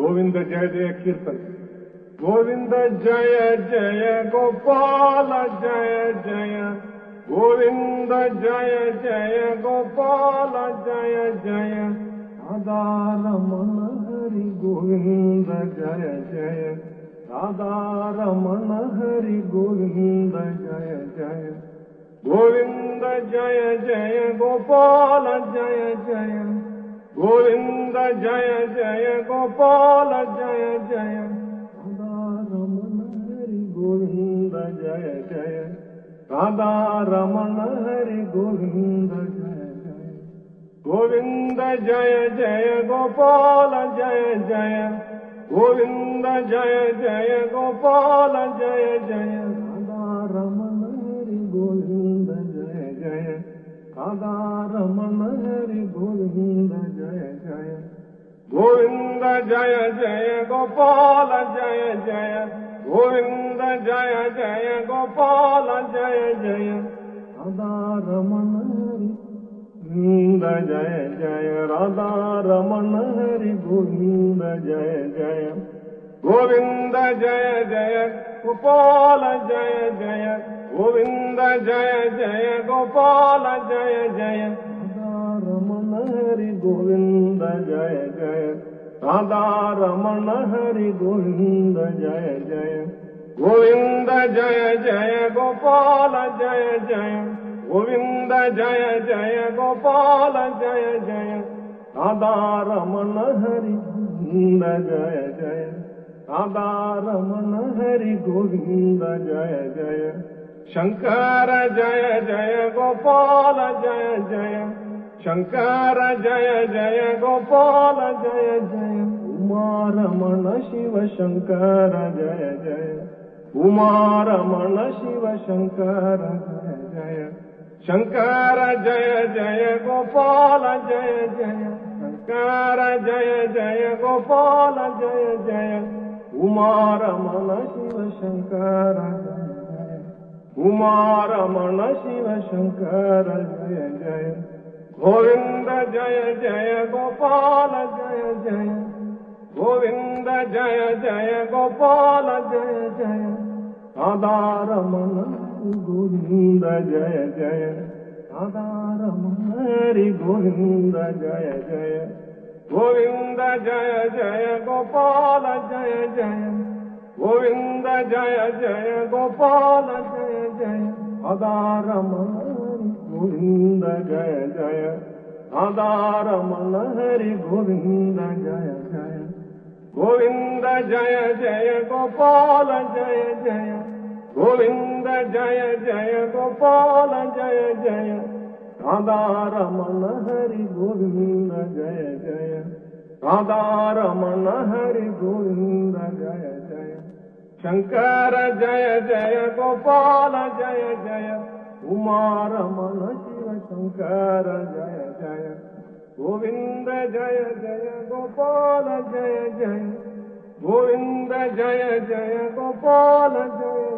गोविंद जय जय कीर्तन। गोविंद जय जय गोपाल जय जय। गोविंद जय जय गोपाल जय जय। राधा मन हरि गोविंद जय जय। आदार मन हरि गोविंद जय जय। गोविंद जय जय गोपाल जय जय। गोविंद जय जय गोपाल, जय जय। राधा रमन हरि गोविंद जय जय। राधा रमन हरि गोविंद जय जय। गोविंद जय जय गोपाल, जय जय। गोविंद जय जय गोपाल, जय जय। राधा रमन हरि गोविंद जय जय। राधा रमन हरि गोविंद जय जय गोपाल, जय जय। गोविंद जय जय गोपाल, जय जय। राधा रमन हरि, गोविंद जय जय। राधा रमन हरि, गोविंद जय जय। गोविंद जय जय गोपाल, जय जय। गोविंद जय जय गोपाल, जय जय। राधा रमन हरि, गोविंद जय जय। सदा रमण हरि गोविंद जय जय। गोविंद जय जय, गोपाल जय जय। गोविंद जय जय, गोपाल जय जय। सदा रमण हरि गोविंद जय जय। सदा रमण हरि गोविंद जय जय। शंकर जय जय, गोपाल जय जय। शङ्कर जय जय, गोपाल, जय जय। उमारमण, शिव शङ्कर जय जय। उमारमण, शिव शङ्कर जय जय। शङ्कर जय जय, गोपाल, जय जय। शङ्कर जय जय, गोपाल, जय जय। उमारमण, शिव शङ्कर जय जय। उमारमण, शिव शङ्कर जय जय। गोविंद जय जय गोपाल जय जय। गोविंद जय जय गोपाल जय जय। आदार सदारमण गोविंद जय जय। सदारमणरि गोविंद जय जय। गोविंद जय जय गोपाल जय जय। गोविंद जय जय गोपाल जय जय। सदारमण गोविंद जय जय आदारमण हरि गोविंद जय जय गोविंद जय जय गोपाल जय जय गोविंद जय जय गोपाल जय जय राधारमण हरि गोविंद जय जय राधारमण हरि गोविंद जय जय शंकर जय जय गोपाल जय जय कुमार मन शिव शंकर, जय जय। गोविंद, जय जय। गोपाल, जय जय। गोविंद, जय जय। गोपाल, जय।